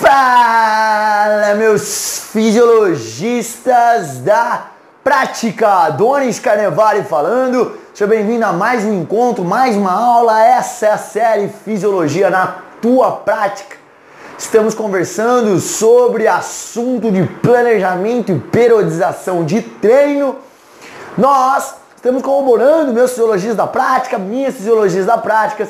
Fala, meus fisiologistas da prática! Donis Carnevale falando. Seja bem-vindo a mais um encontro, mais uma aula. Essa é a série Fisiologia na Tua Prática. Estamos conversando sobre assunto de planejamento e periodização de treino. Nós estamos corroborando meus fisiologistas da prática, minhas fisiologias da prática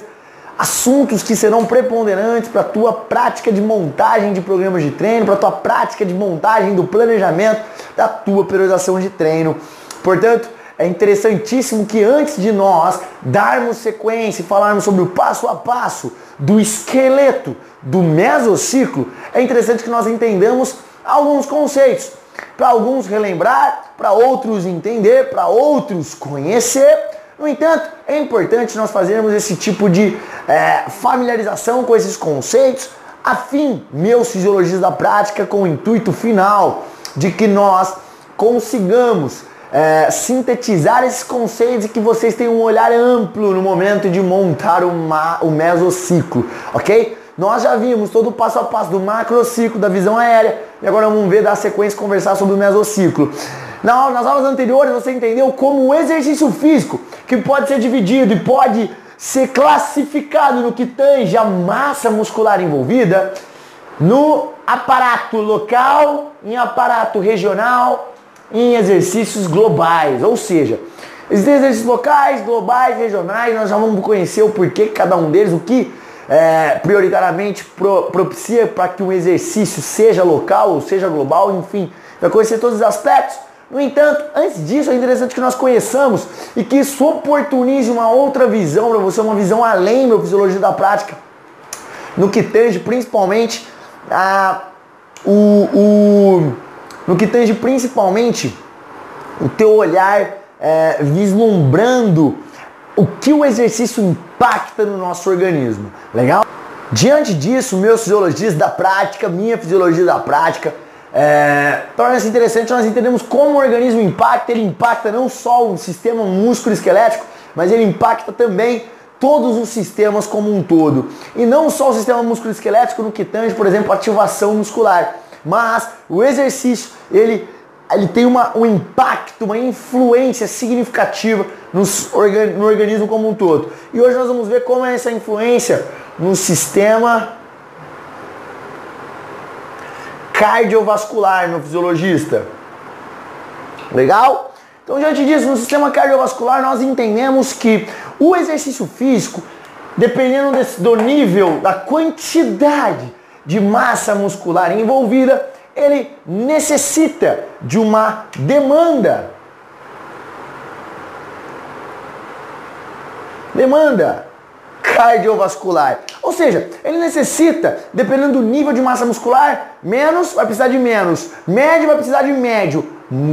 assuntos que serão preponderantes para a tua prática de montagem de programas de treino, para a tua prática de montagem do planejamento da tua periodização de treino. Portanto, é interessantíssimo que antes de nós darmos sequência e falarmos sobre o passo a passo do esqueleto do mesociclo, é interessante que nós entendamos alguns conceitos. Para alguns relembrar, para outros entender, para outros conhecer no entanto, é importante nós fazermos esse tipo de é, familiarização com esses conceitos, a fim, meus fisiologistas da prática, com o intuito final de que nós consigamos é, sintetizar esses conceitos e que vocês tenham um olhar amplo no momento de montar o mesociclo, ok? Nós já vimos todo o passo a passo do macrociclo, da visão aérea, e agora vamos ver, dar sequência conversar sobre o mesociclo. nas aulas anteriores você entendeu como o exercício físico que pode ser dividido e pode ser classificado no que tange a massa muscular envolvida, no aparato local, em aparato regional, em exercícios globais. Ou seja, existem exercícios locais, globais, regionais, nós já vamos conhecer o porquê cada um deles, o que é, prioritariamente pro, propicia para que um exercício seja local ou seja global, enfim, vai conhecer todos os aspectos. No entanto, antes disso, é interessante que nós conheçamos e que isso oportunize uma outra visão para você, uma visão além da fisiologia da prática, no que tange principalmente a, o, o, no que tange principalmente o teu olhar é, vislumbrando o que o exercício impacta no nosso organismo. Legal? Diante disso, meus fisiologistas da prática, minha fisiologia da prática, é, Torna-se interessante nós entendemos como o organismo impacta, ele impacta não só o sistema músculo-esquelético, mas ele impacta também todos os sistemas como um todo. E não só o sistema músculo-esquelético no que tange, por exemplo, ativação muscular, mas o exercício, ele, ele tem uma, um impacto, uma influência significativa nos no organismo como um todo. E hoje nós vamos ver como é essa influência no sistema cardiovascular, meu fisiologista. Legal? Então, diante disso, no sistema cardiovascular, nós entendemos que o exercício físico, dependendo desse, do nível, da quantidade de massa muscular envolvida, ele necessita de uma demanda. Demanda cardiovascular. Ou seja, ele necessita, dependendo do nível de massa muscular, menos vai precisar de menos, médio vai precisar de médio,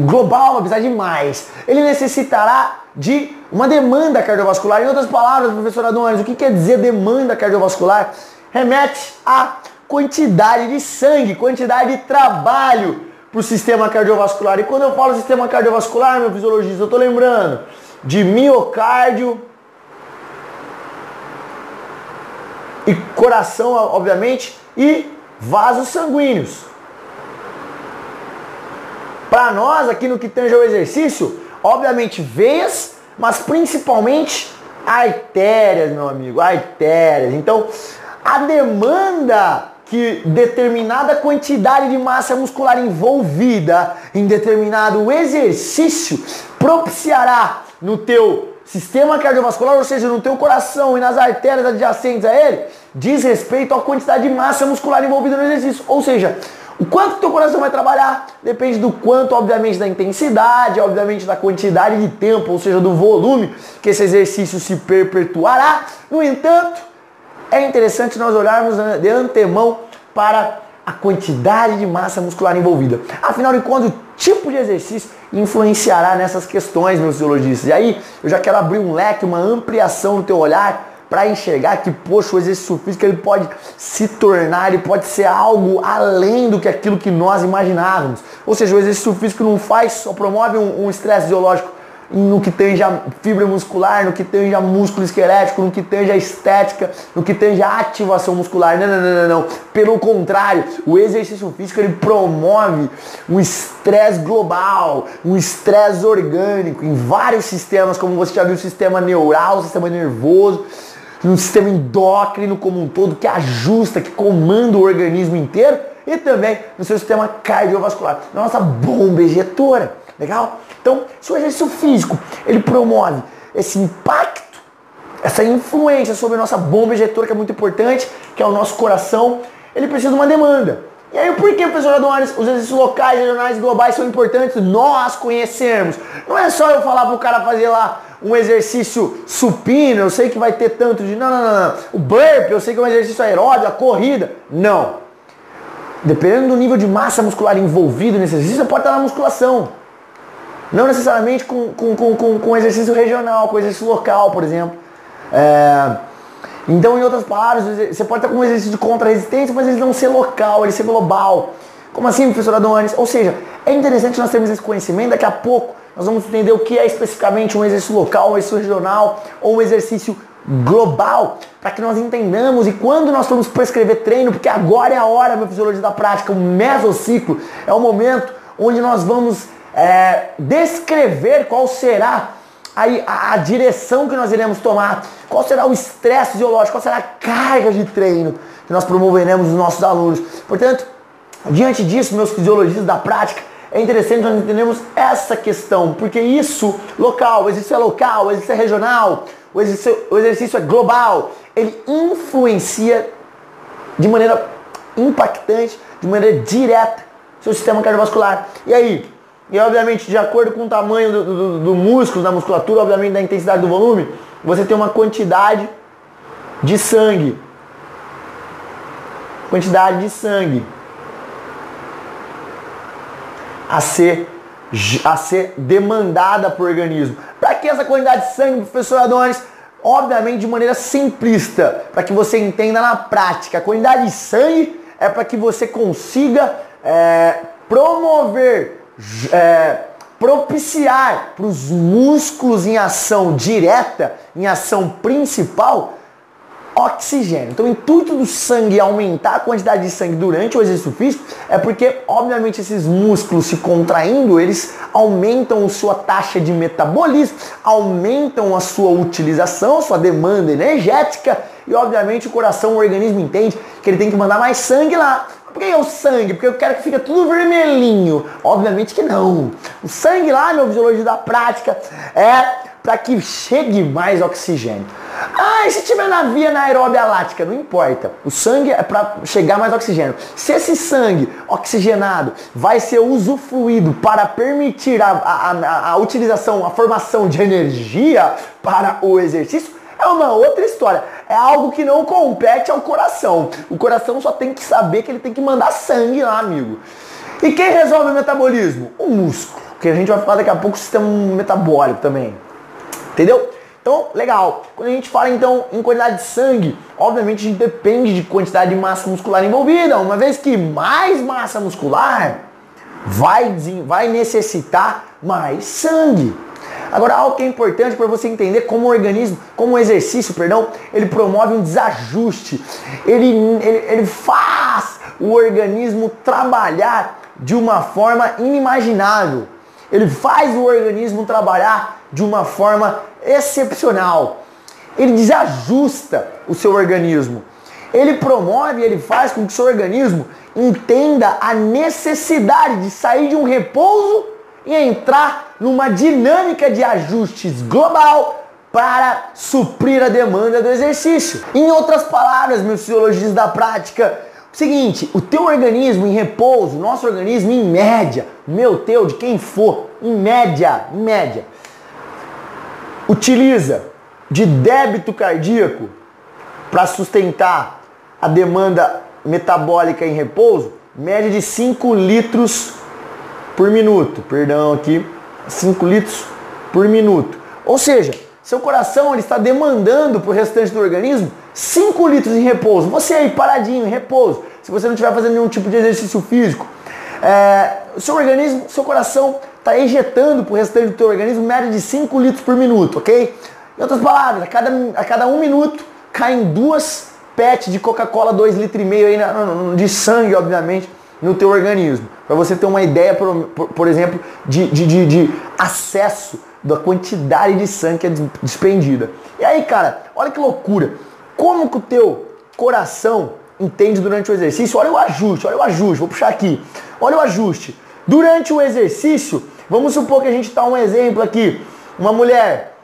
global vai precisar de mais. Ele necessitará de uma demanda cardiovascular. Em outras palavras, professor Adonis, o que quer dizer demanda cardiovascular? Remete a quantidade de sangue, quantidade de trabalho para o sistema cardiovascular. E quando eu falo sistema cardiovascular, meu fisiologista, eu estou lembrando de miocárdio, e coração, obviamente, e vasos sanguíneos. Para nós, aqui no que tange ao exercício, obviamente veias, mas principalmente artérias, meu amigo, artérias. Então, a demanda que determinada quantidade de massa muscular envolvida em determinado exercício propiciará no teu sistema cardiovascular, ou seja, no teu coração e nas artérias adjacentes a ele, diz respeito à quantidade de massa muscular envolvida no exercício. Ou seja, o quanto teu coração vai trabalhar depende do quanto, obviamente, da intensidade, obviamente da quantidade de tempo, ou seja, do volume que esse exercício se perpetuará. No entanto, é interessante nós olharmos de antemão para a quantidade de massa muscular envolvida. Afinal de contas, tipo de exercício influenciará nessas questões, meus fisiologistas. E aí, eu já quero abrir um leque, uma ampliação no teu olhar para enxergar que, poxa, o exercício físico ele pode se tornar, ele pode ser algo além do que aquilo que nós imaginávamos. Ou seja, o exercício físico não faz, só promove um estresse um fisiológico no que tange a fibra muscular, no que tange a músculo esquelético, no que tange a estética, no que tange a ativação muscular. Não, não, não, não, não. Pelo contrário, o exercício físico ele promove um estresse global, um estresse orgânico em vários sistemas, como você já viu, o sistema neural, o sistema nervoso, no sistema endócrino como um todo, que ajusta, que comanda o organismo inteiro e também no seu sistema cardiovascular, na nossa bomba ejetora. Legal? Então, se o exercício físico ele promove esse impacto, essa influência sobre a nossa bomba ejetora, que é muito importante, que é o nosso coração, ele precisa de uma demanda. E aí, por que, professor Adonis, os exercícios locais, regionais e globais são importantes nós conhecermos? Não é só eu falar para o cara fazer lá um exercício supino, eu sei que vai ter tanto de. Não, não, não, não. O burp, eu sei que é um exercício aeróbio, a corrida. Não. Dependendo do nível de massa muscular envolvido nesse exercício, você pode estar na musculação. Não necessariamente com, com, com, com, exercício regional, com exercício local, por exemplo. É, então, em outras palavras, você pode estar com um exercício de contra-resistência, mas ele não ser local, ele ser global. Como assim, professor Adonis? Ou seja, é interessante nós termos esse conhecimento, daqui a pouco nós vamos entender o que é especificamente um exercício local, um exercício regional ou um exercício global, para que nós entendamos e quando nós formos prescrever treino, porque agora é a hora, meu fisiologia da prática, o mesociclo, é o momento onde nós vamos é, descrever qual será a, a, direção que nós iremos tomar, qual será o estresse fisiológico, qual será a carga de treino que nós promoveremos nos nossos alunos. Portanto, diante disso, meus fisiologistas da prática, é interessante nós entendermos essa questão, porque isso, local, exercício é local, exercício é regional, o exercício, o exercício é global, ele influencia de maneira impactante, de maneira direta, seu sistema cardiovascular. E aí, e obviamente, de acordo com o tamanho do, do, do músculo, da musculatura, obviamente da intensidade do volume, você tem uma quantidade de sangue. Quantidade de sangue a ser, a ser demandada por organismo. Para que essa quantidade de sangue, professor Adonis? Obviamente de maneira simplista, para que você entenda na prática. A quantidade de sangue é para que você consiga é, promover é, propiciar para os músculos em ação direta, em ação principal, oxigênio. Então o intuito do sangue aumentar a quantidade de sangue durante o exercício físico é porque, obviamente, esses músculos se contraindo, eles aumentam sua taxa de metabolismo, aumentam a sua utilização, sua demanda energética e, obviamente, o coração, o organismo entende que ele tem que mandar mais sangue lá. Por que é o sangue? Porque eu quero que fique tudo vermelhinho. Obviamente que não. O sangue lá, meu fisiologia da prática, é para que chegue mais oxigênio. Ah, e se tiver na via anaeróbia lática? Não importa. O sangue é para chegar mais oxigênio. Se esse sangue oxigenado vai ser usufruído para permitir a, a, a, a utilização, a formação de energia para o exercício, é uma outra história. É algo que não compete ao coração. O coração só tem que saber que ele tem que mandar sangue lá, amigo. E quem resolve o metabolismo? O músculo. Que a gente vai falar daqui a pouco o sistema metabólico também. Entendeu? Então, legal. Quando a gente fala então em quantidade de sangue, obviamente a gente depende de quantidade de massa muscular envolvida, uma vez que mais massa muscular vai, vai necessitar mais sangue. Agora, algo que é importante para você entender como o organismo, como o exercício, perdão, ele promove um desajuste. Ele, ele, ele faz o organismo trabalhar de uma forma inimaginável. Ele faz o organismo trabalhar de uma forma excepcional. Ele desajusta o seu organismo. Ele promove, ele faz com que o seu organismo entenda a necessidade de sair de um repouso e entrar numa dinâmica de ajustes global para suprir a demanda do exercício. Em outras palavras, meus fisiologistas da prática, seguinte, o teu organismo em repouso, nosso organismo em média, meu teu, de quem for, em média, em média, utiliza de débito cardíaco para sustentar a demanda metabólica em repouso, média de 5 litros por minuto. Perdão aqui, 5 litros por minuto. Ou seja, seu coração ele está demandando para o restante do organismo 5 litros em repouso. Você aí paradinho, em repouso, se você não estiver fazendo nenhum tipo de exercício físico, é, seu organismo, seu coração está ejetando para o restante do teu organismo média de 5 litros por minuto, ok? Em outras palavras, a cada, a cada um minuto caem duas PET de Coca-Cola 2,5 litros aí na, de sangue, obviamente, no teu organismo. Para você ter uma ideia, por, por, por exemplo, de, de, de, de acesso da quantidade de sangue que é despendida. E aí, cara, olha que loucura. Como que o teu coração entende durante o exercício? Olha o ajuste, olha o ajuste. Vou puxar aqui. Olha o ajuste. Durante o exercício, vamos supor que a gente está um exemplo aqui. Uma mulher,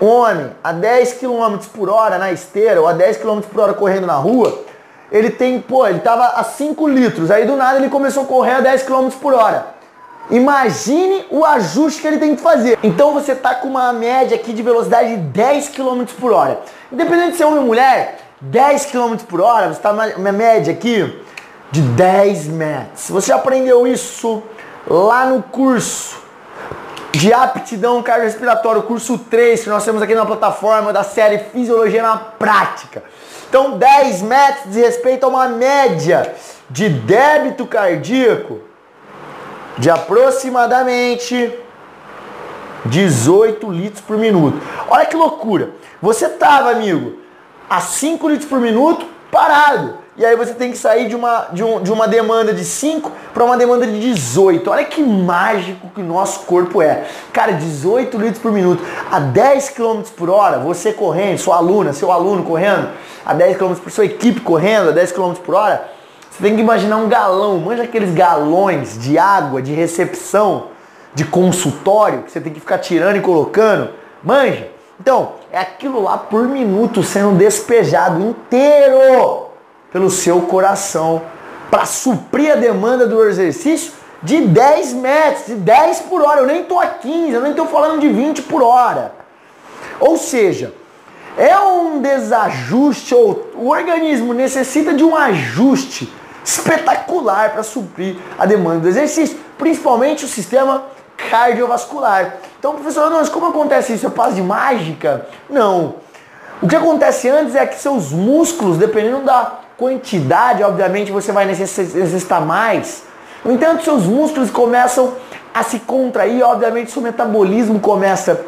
um homem, a 10 km por hora na esteira ou a 10 km por hora correndo na rua, ele tem, pô, ele tava a 5 litros, aí do nada ele começou a correr a 10 km por hora. Imagine o ajuste que ele tem que fazer. Então você tá com uma média aqui de velocidade de 10 km por hora. Independente de ser homem ou mulher, 10 km por hora, você está uma média aqui de 10 metros. Você aprendeu isso lá no curso de aptidão cardiorrespiratória, curso 3, que nós temos aqui na plataforma da série Fisiologia na Prática. Então, 10 metros de respeito a uma média de débito cardíaco de aproximadamente 18 litros por minuto. Olha que loucura. Você tava, amigo, a 5 litros por minuto parado. E aí você tem que sair de uma, de, um, de uma demanda de 5 para uma demanda de 18. Olha que mágico que nosso corpo é. Cara, 18 litros por minuto. A 10 km por hora, você correndo, sua aluna, seu aluno correndo, a 10 km por sua equipe correndo a 10 km por hora, você tem que imaginar um galão. Manja aqueles galões de água, de recepção, de consultório, que você tem que ficar tirando e colocando. Manja? Então, é aquilo lá por minuto sendo despejado inteiro pelo seu coração para suprir a demanda do exercício de 10 metros, de 10 por hora. Eu nem estou a 15, eu nem estou falando de 20 por hora. Ou seja, é um desajuste, ou o organismo necessita de um ajuste espetacular para suprir a demanda do exercício, principalmente o sistema cardiovascular. Então, professor, mas como acontece isso? É paz de mágica? Não. O que acontece antes é que seus músculos, dependendo da quantidade, obviamente você vai necessitar mais. No entanto, seus músculos começam a se contrair, obviamente seu metabolismo começa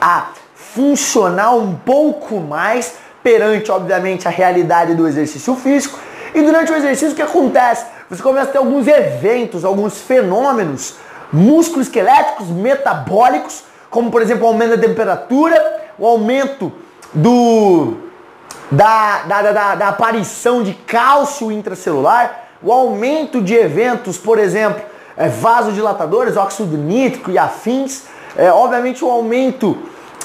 a funcionar um pouco mais perante, obviamente, a realidade do exercício físico. E durante o exercício, o que acontece? Você começa a ter alguns eventos, alguns fenômenos músculo-esqueléticos, metabólicos, como por exemplo o aumento da temperatura, o aumento do da, da, da, da aparição de cálcio intracelular, o aumento de eventos, por exemplo, é, vasodilatadores, óxido nítrico e afins, é, obviamente o aumento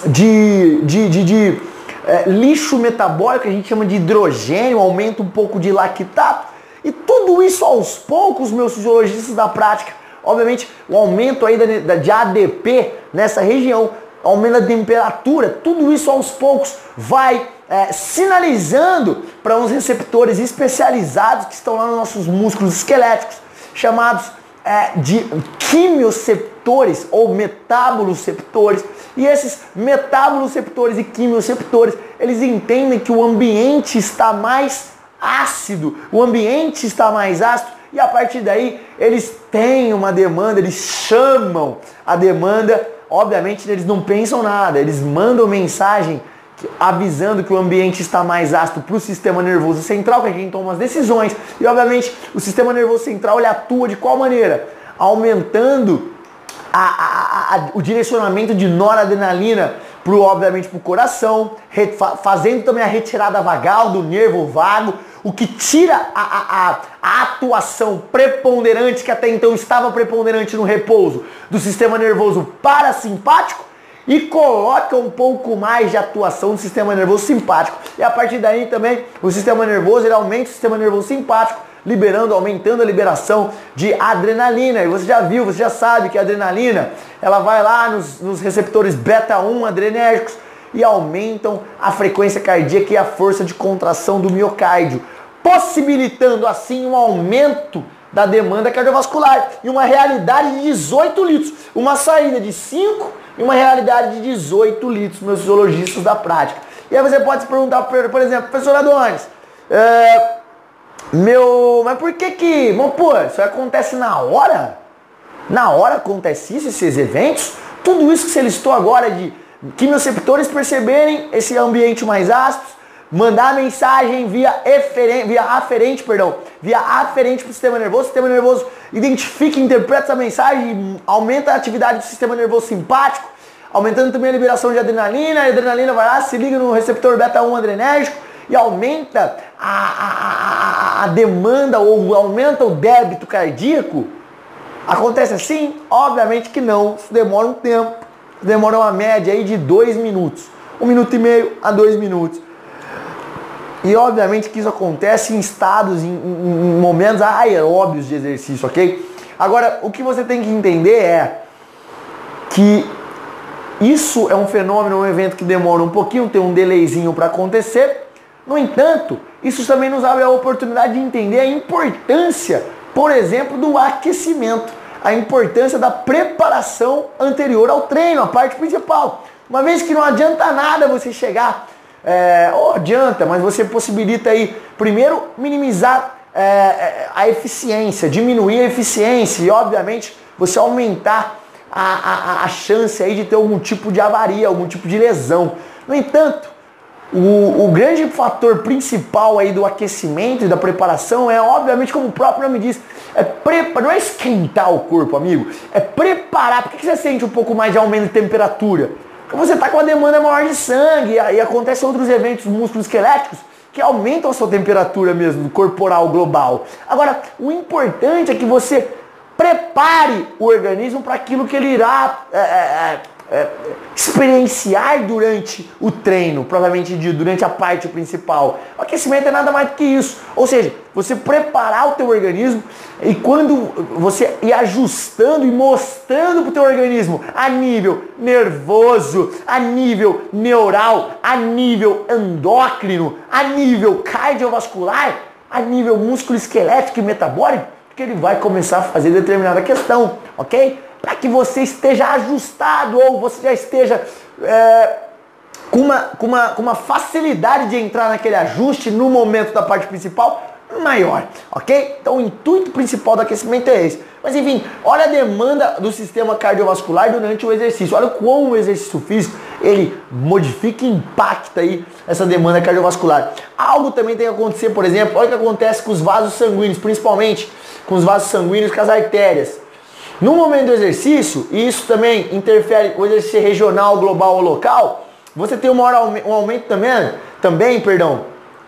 de, de, de, de é, lixo metabólico, a gente chama de hidrogênio, aumento um pouco de lactato, e tudo isso aos poucos, meus fisiologistas da prática, obviamente o aumento aí da, de ADP nessa região, aumento da temperatura, tudo isso aos poucos vai é, sinalizando para uns receptores especializados que estão lá nos nossos músculos esqueléticos, chamados é, de quimioceptores ou metaboloceptores. E esses metaboloceptores e quimioceptores, eles entendem que o ambiente está mais ácido, o ambiente está mais ácido e a partir daí eles têm uma demanda, eles chamam a demanda, obviamente eles não pensam nada, eles mandam mensagem avisando que o ambiente está mais ácido para o sistema nervoso central, que é quem toma as decisões. E obviamente o sistema nervoso central ele atua de qual maneira? Aumentando a, a, a, o direcionamento de noradrenalina pro, obviamente para o coração, fazendo também a retirada vagal do nervo vago, o que tira a, atuação preponderante que até então estava preponderante no repouso do sistema nervoso parasimpático e coloca um pouco mais de atuação no sistema nervoso simpático. E a partir daí também o sistema nervoso ele aumenta o sistema nervoso simpático, liberando, aumentando a liberação de adrenalina. E você já viu, você já sabe que a adrenalina ela vai lá nos, nos receptores beta 1 adrenérgicos e aumentam a frequência cardíaca e a força de contração do miocárdio, possibilitando assim um aumento da demanda cardiovascular e uma realidade de 18 litros, uma saída de 5 e uma realidade de 18 litros, meus fisiologistas da prática. E aí você pode se perguntar, por exemplo, professor Adonis, é, meu, mas por que que, bom, pô, isso acontece na hora? Na hora acontece isso, esses eventos, tudo isso que você listou agora de quimioceptores perceberem esse ambiente mais ácido, mandar mensagem via, eferente, via aferente, perdão, via aferente para o sistema nervoso, o sistema nervoso identifica interpreta essa mensagem, aumenta a atividade do sistema nervoso simpático, aumentando também a liberação de adrenalina, a adrenalina vai lá, se liga no receptor beta-1 adrenérgico e aumenta a, a, a, demanda ou aumenta o débito cardíaco. Acontece assim? Obviamente que não, isso demora um tempo, demora uma média aí de dois minutos, um minuto e meio a dois minutos. E obviamente que isso acontece em estados, em, em momentos aeróbios de exercício, ok? Agora, o que você tem que entender é que isso é um fenômeno, um evento que demora um pouquinho, tem um delayzinho para acontecer. No entanto, isso também nos abre a oportunidade de entender a importância, por exemplo, do aquecimento, a importância da preparação anterior ao treino, a parte principal. Uma vez que não adianta nada você chegar é, oh, adianta, mas você possibilita aí, primeiro, minimizar é, é, a eficiência, diminuir a eficiência e, obviamente, você aumentar a, a, a chance aí de ter algum tipo de avaria, algum tipo de lesão. No entanto, o, o, grande fator principal aí do aquecimento e da preparação é, obviamente, como o próprio nome diz, é preparar, não é esquentar o corpo, amigo, é preparar. Por que você sente um pouco mais de aumento de temperatura? você está com uma demanda maior de sangue, e aí acontecem outros eventos músculos esqueléticos que aumentam a sua temperatura mesmo, corporal global. Agora, o importante é que você prepare o organismo para aquilo que ele irá é, é, é experienciar durante o treino, provavelmente durante a parte principal. O aquecimento é nada mais do que isso. Ou seja, você preparar o teu organismo e quando você ir ajustando e mostrando para o teu organismo a nível nervoso, a nível neural, a nível endócrino, a nível cardiovascular, a nível músculo esquelético e metabólico, que ele vai começar a fazer determinada questão, ok? Para que você esteja ajustado ou você já esteja é, com, uma, com, uma, com uma facilidade de entrar naquele ajuste no momento da parte principal maior, ok? Então o intuito principal do aquecimento é esse. Mas enfim, olha a demanda do sistema cardiovascular durante o exercício. Olha como o exercício físico ele modifica e impacta aí essa demanda cardiovascular. Algo também tem que acontecer, por exemplo, olha o que acontece com os vasos sanguíneos, principalmente com os vasos sanguíneos com as artérias. No momento do exercício, e isso também interfere o exercício regional, global ou local, você tem um, maior, um aumento também, também, perdão,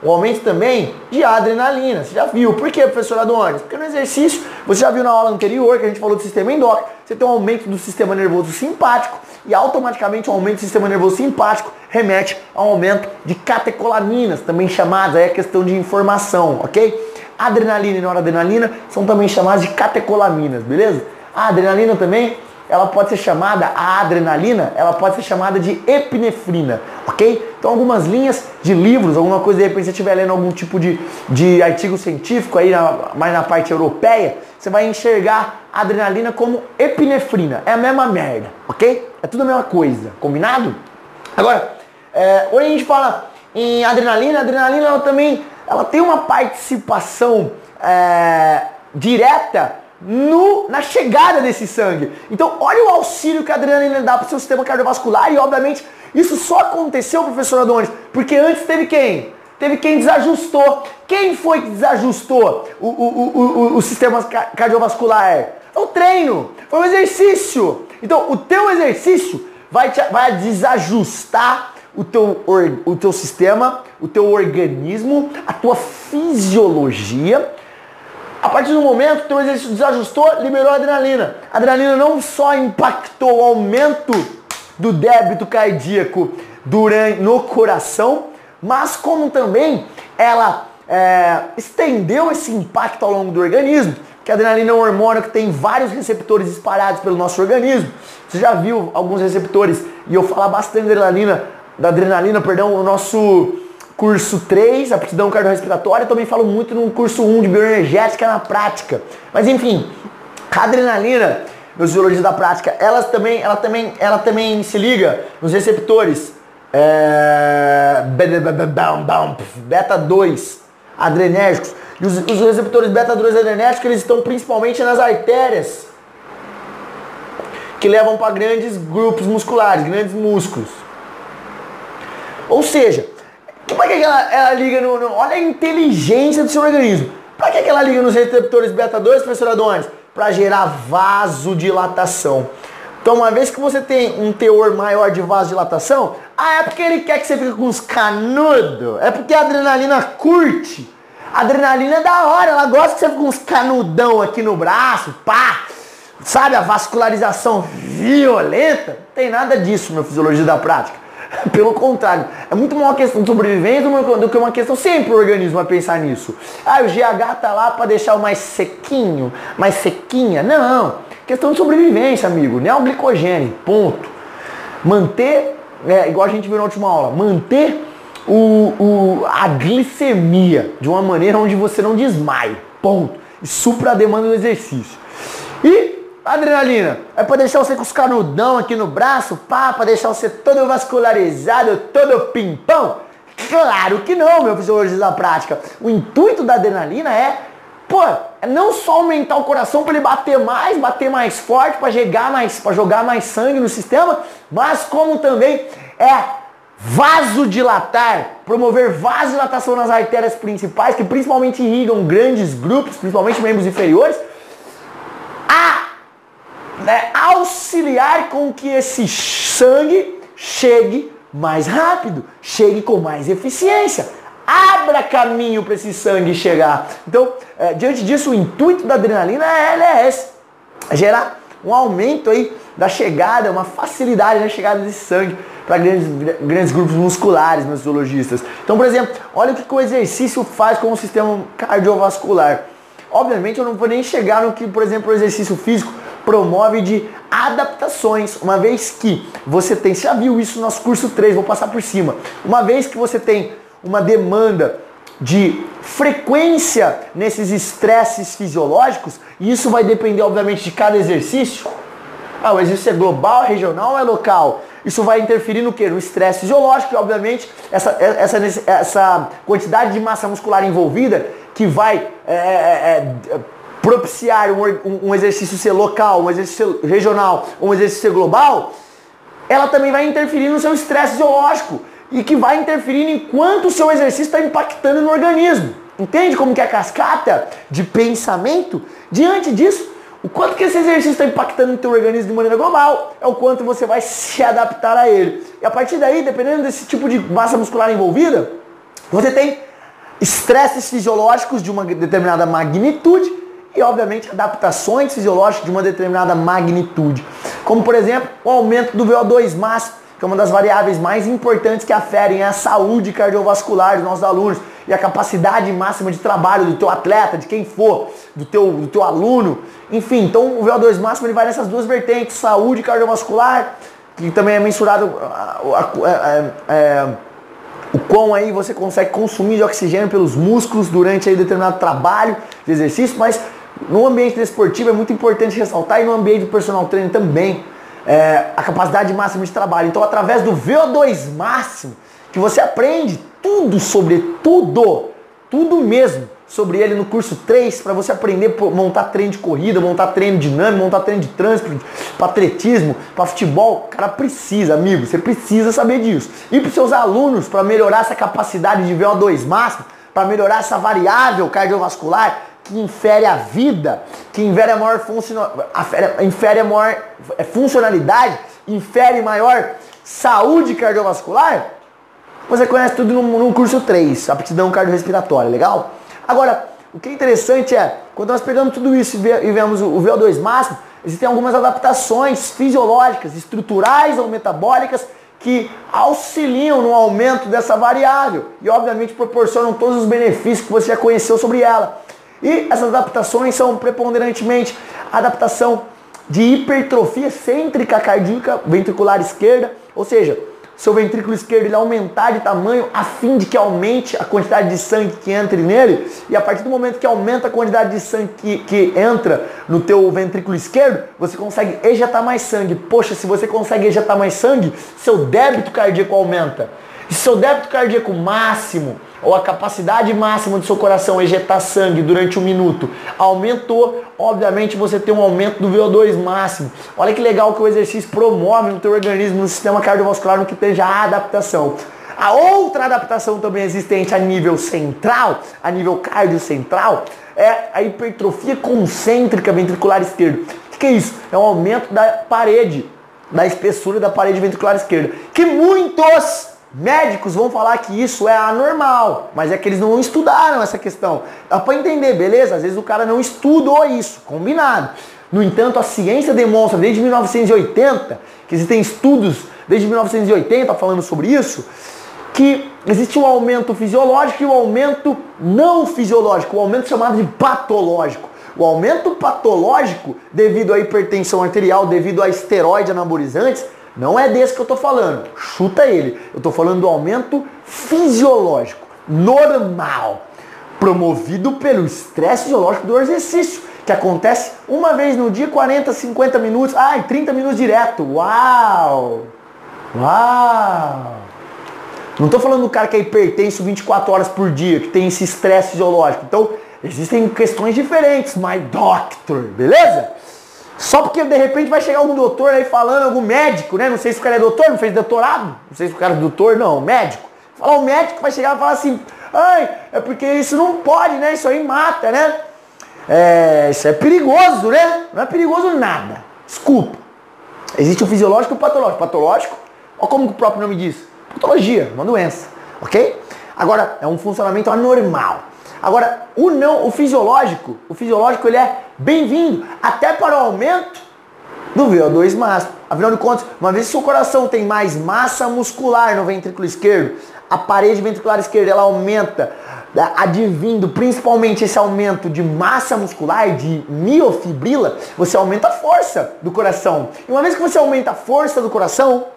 um aumento também de adrenalina. Você já viu. Por quê, professor Adonis? Porque no exercício, você já viu na aula anterior que a gente falou do sistema endócrino, você tem um aumento do sistema nervoso simpático e automaticamente o um aumento do sistema nervoso simpático remete a um aumento de catecolaminas, também chamadas, é questão de informação, ok? Adrenalina e noradrenalina são também chamadas de catecolaminas, beleza? A adrenalina também, ela pode ser chamada, a adrenalina, ela pode ser chamada de epinefrina, ok? Então algumas linhas de livros, alguma coisa, de repente você estiver lendo algum tipo de, de artigo científico aí, na, mais na parte europeia, você vai enxergar a adrenalina como epinefrina. É a mesma merda, ok? É tudo a mesma coisa, combinado? Agora, é, quando a gente fala em adrenalina, a adrenalina ela também ela tem uma participação é, direta no, na chegada desse sangue. Então, olha o auxílio que a adrenalina dá para o seu sistema cardiovascular e, obviamente, isso só aconteceu, professor Adonis, porque antes teve quem? Teve quem desajustou. Quem foi que desajustou o, o, o, o, sistema cardiovascular? O treino, foi o exercício. Então, o teu exercício vai, te, vai desajustar o teu, o teu sistema, o teu organismo, a tua fisiologia a partir do momento que o exercício desajustou, liberou a adrenalina. A adrenalina não só impactou o aumento do débito cardíaco durante, no coração, mas como também ela é, estendeu esse impacto ao longo do organismo. Que a adrenalina é um hormônio que tem vários receptores espalhados pelo nosso organismo. Você já viu alguns receptores e eu falar bastante da adrenalina, da adrenalina, perdão, o nosso curso 3, aptidão cardiorrespiratória, também falo muito no curso 1 de bioenergética na prática. Mas enfim, a adrenalina, meus biologistas da prática, ela também, ela também, ela também se liga nos receptores é, beta 2 adrenérgicos. E os, os receptores beta 2 adrenérgicos, eles estão principalmente nas artérias. que levam para grandes grupos musculares, grandes músculos. Ou seja, para que ela, ela liga no, no, Olha a inteligência do seu organismo. Para que ela liga nos receptores beta 2, professor Adonis? Para gerar vasodilatação. Então, uma vez que você tem um teor maior de vasodilatação, ah, é porque ele quer que você fique com os canudos. É porque a adrenalina curte. A adrenalina é da hora, ela gosta que você fique com uns canudão aqui no braço, pá. Sabe, a vascularização violenta. Não tem nada disso, meu fisiologia da prática. Pelo contrário, é muito uma questão de sobrevivência do que uma questão sempre o organismo vai pensar nisso. Ah, o GH tá lá para deixar o mais sequinho, mais sequinha. Não, questão de sobrevivência, amigo. Neoglicogênio, ponto. Manter, é, igual a gente viu na última aula, manter o, o, a glicemia de uma maneira onde você não desmaie, ponto. E supra a demanda do exercício. E Adrenalina, é para deixar você com os canudão aqui no braço, pá, para deixar você todo vascularizado, todo pimpão? Claro que não, meu fisiologista da prática. O intuito da adrenalina é, pô, é não só aumentar o coração para ele bater mais, bater mais forte, para jogar mais, para jogar mais sangue no sistema, mas como também é vasodilatar, promover vasodilatação nas artérias principais, que principalmente irrigam grandes grupos, principalmente membros inferiores, né, auxiliar com que esse sangue chegue mais rápido, chegue com mais eficiência. Abra caminho para esse sangue chegar. Então, é, diante disso, o intuito da adrenalina é, é esse, é gerar um aumento aí da chegada, uma facilidade na chegada desse sangue para grandes, grandes grupos musculares, meus zoologistas. Então, por exemplo, olha o que o exercício faz com o sistema cardiovascular. Obviamente, eu não vou nem chegar no que, por exemplo, o exercício físico promove de adaptações, uma vez que você tem, você já viu isso no nosso curso 3, vou passar por cima. Uma vez que você tem uma demanda de frequência nesses estresses fisiológicos, e isso vai depender obviamente de cada exercício. Ah, o exercício é global, é regional ou é local? Isso vai interferir no que? No estresse fisiológico, e obviamente essa, essa, essa quantidade de massa muscular envolvida que vai é, é, é propiciar um, um exercício ser local, um exercício ser regional, um exercício ser global, ela também vai interferir no seu estresse fisiológico e que vai interferir enquanto o seu exercício está impactando no organismo. Entende como que é a cascata de pensamento? Diante disso, o quanto que esse exercício está impactando no teu organismo de maneira global é o quanto você vai se adaptar a ele. E a partir daí, dependendo desse tipo de massa muscular envolvida, você tem estresses fisiológicos de uma determinada magnitude e, obviamente, adaptações fisiológicas de uma determinada magnitude. Como, por exemplo, o aumento do VO2 máximo, que é uma das variáveis mais importantes que aferem a saúde cardiovascular dos nossos alunos e a capacidade máxima de trabalho do teu atleta, de quem for, do teu, do teu aluno. Enfim, então o VO2 máximo ele vai nessas duas vertentes, saúde cardiovascular, que também é mensurado é, é, o quão aí você consegue consumir de oxigênio pelos músculos durante aí determinado trabalho de exercício, mas no ambiente desportivo é muito importante ressaltar e no ambiente do personal training também é, a capacidade máxima de trabalho. Então, através do VO2 máximo, que você aprende tudo sobre tudo, tudo mesmo sobre ele no curso 3 para você aprender a montar treino de corrida, montar treino dinâmico, montar treino de trânsito, para atletismo, para futebol. O cara precisa, amigo, você precisa saber disso. E para seus alunos, para melhorar essa capacidade de VO2 máximo, para melhorar essa variável cardiovascular, que infere a vida, que infere a maior, infere a maior é, funcionalidade, infere maior saúde cardiovascular, você conhece tudo no, no curso 3, aptidão cardiorrespiratória, legal? Agora, o que é interessante é, quando nós pegamos tudo isso e vemos o VO2 máximo, existem algumas adaptações fisiológicas, estruturais ou metabólicas que auxiliam no aumento dessa variável e obviamente proporcionam todos os benefícios que você já conheceu sobre ela. E essas adaptações são preponderantemente adaptação de hipertrofia cêntrica cardíaca ventricular esquerda, ou seja, seu ventrículo esquerdo ele aumentar de tamanho a fim de que aumente a quantidade de sangue que entre nele. E a partir do momento que aumenta a quantidade de sangue que, que entra no teu ventrículo esquerdo, você consegue ejetar mais sangue. Poxa, se você consegue ejetar mais sangue, seu débito cardíaco aumenta. E seu débito cardíaco máximo ou a capacidade máxima do seu coração ejetar sangue durante um minuto aumentou, obviamente você tem um aumento do VO2 máximo. Olha que legal que o exercício promove no teu organismo, no sistema cardiovascular, no que esteja a adaptação. A outra adaptação também existente a nível central, a nível cardiocentral, é a hipertrofia concêntrica ventricular esquerda. O que é isso? É um aumento da parede, da espessura da parede ventricular esquerda. Que muitos médicos vão falar que isso é anormal, mas é que eles não estudaram essa questão. Dá para entender, beleza? Às vezes o cara não estudou isso, combinado. No entanto, a ciência demonstra desde 1980, que existem estudos desde 1980 falando sobre isso, que existe um aumento fisiológico e um aumento não fisiológico, um aumento chamado de patológico. O aumento patológico, devido à hipertensão arterial, devido a esteroide anabolizantes, não é desse que eu estou falando. Chuta ele. Eu estou falando do aumento fisiológico, normal, promovido pelo estresse fisiológico do exercício, que acontece uma vez no dia, 40, 50 minutos, ai, 30 minutos direto. Uau! Uau! Não estou falando do cara que é hipertenso 24 horas por dia, que tem esse estresse fisiológico. Então, existem questões diferentes, my doctor, beleza? Só porque de repente vai chegar algum doutor aí falando, algum médico, né? Não sei se o cara é doutor, não fez doutorado, não sei se o cara é doutor, não, médico. Falar o médico vai chegar e falar assim, ai, é porque isso não pode, né? Isso aí mata, né? É, isso é perigoso, né? Não é perigoso nada. Desculpa. Existe o fisiológico e o patológico. Patológico, olha como o próprio nome diz. Patologia, uma doença, ok? Agora, é um funcionamento anormal. Agora, o não, o fisiológico, o fisiológico ele é bem-vindo até para o aumento do VO2 máximo. Afinal de contas, uma vez que seu coração tem mais massa muscular no ventrículo esquerdo, a parede ventricular esquerda ela aumenta, né, advindo principalmente esse aumento de massa muscular, de miofibrila, você aumenta a força do coração. E uma vez que você aumenta a força do coração,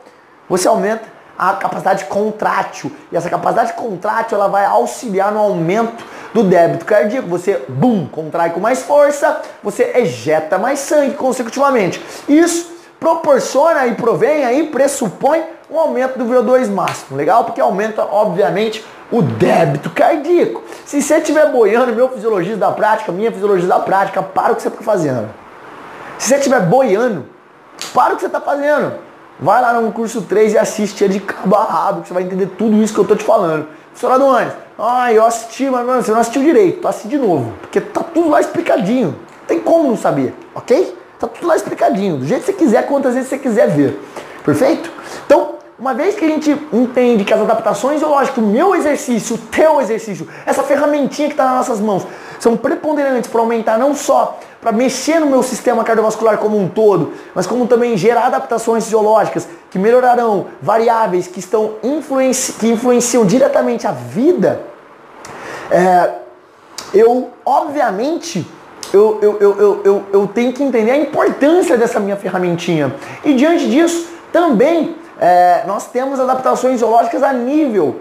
você aumenta a capacidade contrátil. E essa capacidade contrátil ela vai auxiliar no aumento do débito cardíaco. Você, bum, contrai com mais força, você ejeta mais sangue consecutivamente. Isso proporciona e provém aí, pressupõe um aumento do VO2 máximo. Legal? Porque aumenta, obviamente, o débito cardíaco. Se você estiver boiando, meu fisiologista da prática, minha fisiologista da prática, para o que você está fazendo. Se você estiver boiando, para o que você está fazendo. Vai lá no curso 3 e assiste é de cabo a rabo, que você vai entender tudo isso que eu tô te falando. Professor Adonis, ah, eu assisti, mas mano, você não assistiu direito, assiste de novo. Porque tá tudo lá explicadinho. Não tem como não saber, ok? Tá tudo lá explicadinho, do jeito que você quiser, quantas vezes você quiser ver. Perfeito? Então, uma vez que a gente entende que as adaptações, eu lógico, o meu exercício, o teu exercício, essa ferramentinha que está nas nossas mãos, são preponderantes para aumentar não só para mexer no meu sistema cardiovascular como um todo, mas como também gerar adaptações fisiológicas que melhorarão variáveis que estão influenci que influenciam diretamente a vida, é, eu obviamente eu, eu, eu, eu, eu tenho que entender a importância dessa minha ferramentinha. E diante disso, também é, nós temos adaptações fisiológicas a nível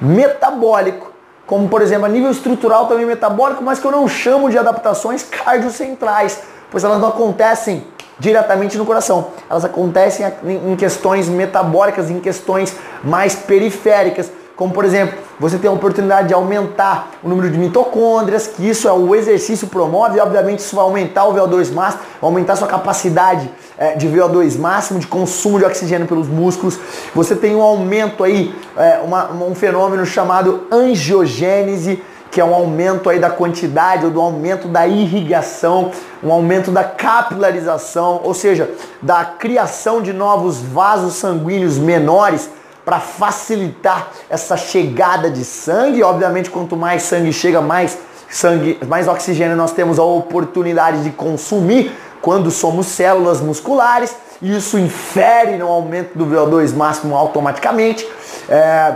metabólico como por exemplo a nível estrutural também metabólico, mas que eu não chamo de adaptações cardiocentrais, pois elas não acontecem diretamente no coração. Elas acontecem em questões metabólicas, em questões mais periféricas, como por exemplo, você tem a oportunidade de aumentar o número de mitocôndrias, que isso é o exercício promove, e obviamente isso vai aumentar o VO2 máximo, vai aumentar sua capacidade é, de VO2 máximo, de consumo de oxigênio pelos músculos. Você tem um aumento aí, é, uma, um fenômeno chamado angiogênese, que é um aumento aí da quantidade ou do aumento da irrigação, um aumento da capilarização, ou seja, da criação de novos vasos sanguíneos menores para facilitar essa chegada de sangue. Obviamente, quanto mais sangue chega, mais sangue, mais oxigênio nós temos a oportunidade de consumir quando somos células musculares. Isso infere no aumento do VO2 máximo automaticamente. É,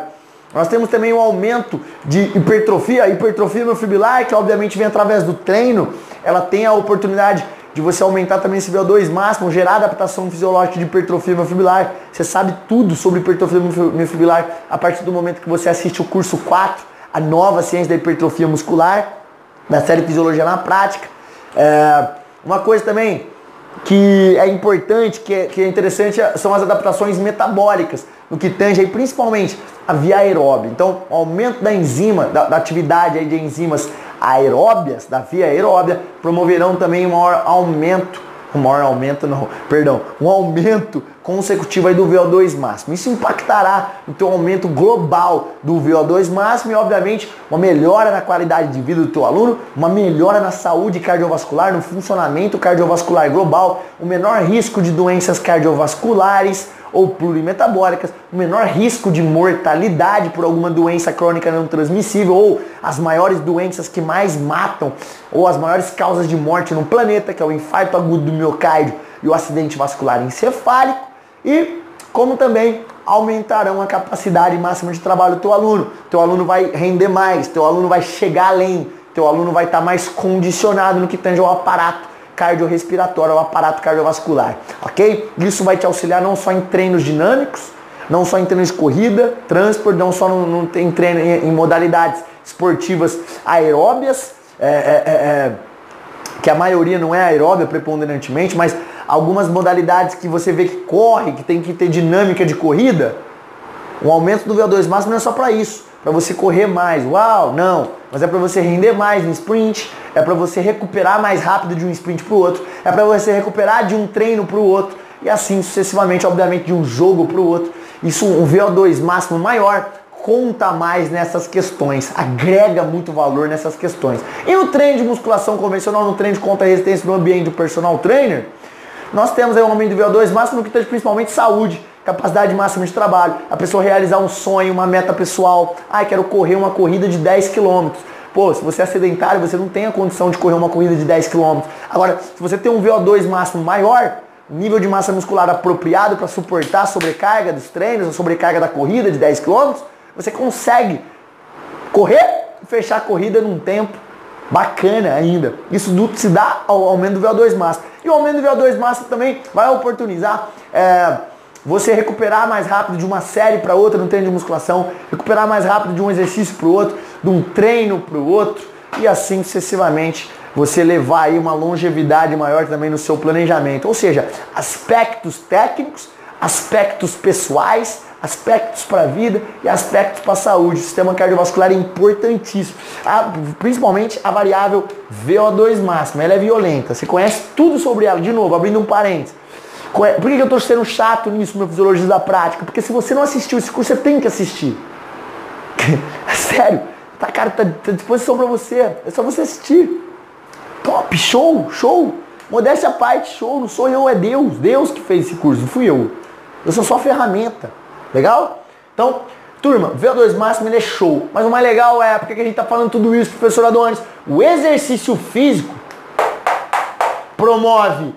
nós temos também um aumento de hipertrofia, a hipertrofia miofibrilar, que obviamente vem através do treino, ela tem a oportunidade de você aumentar também esse VO2 máximo, gerar adaptação fisiológica de hipertrofia miofibrilar. Você sabe tudo sobre hipertrofia miofibrilar a partir do momento que você assiste o curso 4, a nova ciência da hipertrofia muscular, da série Fisiologia na Prática. É, uma coisa também que é importante, que é, que é interessante, são as adaptações metabólicas, no que tange aí, principalmente a via aeróbia. Então, aumento da enzima, da, da atividade de enzimas aeróbias, da via aeróbia, promoverão também um maior aumento um maior aumento, não, perdão, um aumento consecutivo aí do VO2 máximo. Isso impactará no teu aumento global do VO2 máximo e, obviamente, uma melhora na qualidade de vida do teu aluno, uma melhora na saúde cardiovascular, no funcionamento cardiovascular global, o menor risco de doenças cardiovasculares, ou plurimetabólicas, o menor risco de mortalidade por alguma doença crônica não transmissível ou as maiores doenças que mais matam ou as maiores causas de morte no planeta, que é o infarto agudo do miocárdio e o acidente vascular encefálico e como também aumentarão a capacidade máxima de trabalho do teu aluno. Teu aluno vai render mais, teu aluno vai chegar além, teu aluno vai estar mais condicionado no que tange ao aparato cardiorrespiratório, ao aparato cardiovascular, ok? Isso vai te auxiliar não só em treinos dinâmicos, não só em treinos de corrida, transporte, não só no, no, em treino em, em, modalidades esportivas aeróbias, é, é, é, é, que a maioria não é aeróbia preponderantemente, mas algumas modalidades que você vê que corre, que tem que ter dinâmica de corrida, o aumento do VO2 máximo não é só para isso para você correr mais. Uau, não. Mas é para você render mais no sprint, é para você recuperar mais rápido de um sprint para o outro, é para você recuperar de um treino para o outro e assim sucessivamente, obviamente, de um jogo para o outro. Isso, um VO2 máximo maior, conta mais nessas questões, agrega muito valor nessas questões. E no treino de musculação convencional, no treino de contra-resistência no ambiente do personal trainer, nós temos aí um aumento do VO2 máximo que tange principalmente saúde capacidade máxima de trabalho, a pessoa realizar um sonho, uma meta pessoal. Ai, quero correr uma corrida de 10 km. Pô, se você é sedentário, você não tem a condição de correr uma corrida de 10 km. Agora, se você tem um VO2 máximo maior, nível de massa muscular apropriado para suportar a sobrecarga dos treinos, a sobrecarga da corrida de 10 km, você consegue correr e fechar a corrida num tempo bacana ainda. Isso se dá ao aumento do VO2 máximo. E o aumento do VO2 máximo também vai oportunizar é, você recuperar mais rápido de uma série para outra no treino de musculação, recuperar mais rápido de um exercício para o outro, de um treino para o outro e assim sucessivamente você levar aí uma longevidade maior também no seu planejamento. Ou seja, aspectos técnicos, aspectos pessoais, aspectos para a vida e aspectos para a saúde. O sistema cardiovascular é importantíssimo, a, principalmente a variável VO2 máxima. Ela é violenta. Você conhece tudo sobre ela. De novo, abrindo um parênteses. Por que eu estou sendo chato nisso, meu fisiologista da prática? Porque se você não assistiu esse curso, você tem que assistir. Sério, tá, cara, tá, tá à disposição para você. É só você assistir. Top, show, show. Modéstia à parte, show. Não sou eu, é Deus. Deus que fez esse curso, não fui eu. Eu sou só ferramenta. Legal? Então, turma, VO2 máximo ele é show. Mas o mais legal é, porque que a gente tá falando tudo isso, professor Adonis? O exercício físico promove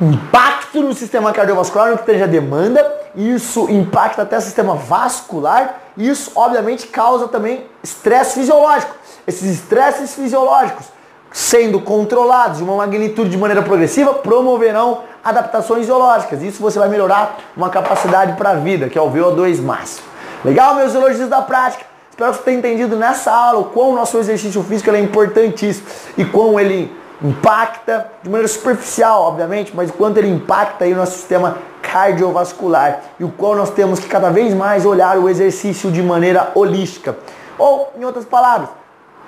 impacto no sistema cardiovascular, no que esteja demanda, isso impacta até o sistema vascular, e isso obviamente causa também estresse fisiológico. Esses estresses fisiológicos, sendo controlados de uma magnitude de maneira progressiva, promoverão adaptações fisiológicas. Isso você vai melhorar uma capacidade para a vida, que é o VO2 máximo. Legal, meus elogios da prática? Espero que você tenha entendido nessa aula o quão o nosso exercício físico é importantíssimo e quão ele impacta de maneira superficial, obviamente, mas o quanto ele impacta aí o nosso sistema cardiovascular e o qual nós temos que cada vez mais olhar o exercício de maneira holística. Ou, em outras palavras,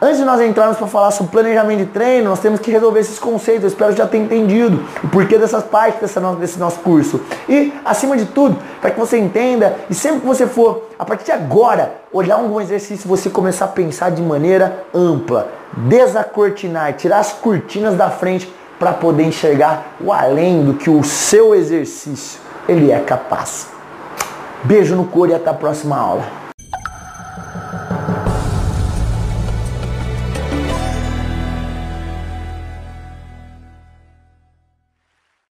Antes de nós entrarmos para falar sobre planejamento de treino, nós temos que resolver esses conceitos. Eu espero já ter entendido o porquê dessas partes dessa no, desse nosso curso. E, acima de tudo, para que você entenda e sempre que você for, a partir de agora, olhar um bom exercício, você começar a pensar de maneira ampla, desacortinar, tirar as cortinas da frente para poder enxergar o além do que o seu exercício ele é capaz. Beijo no couro e até a próxima aula.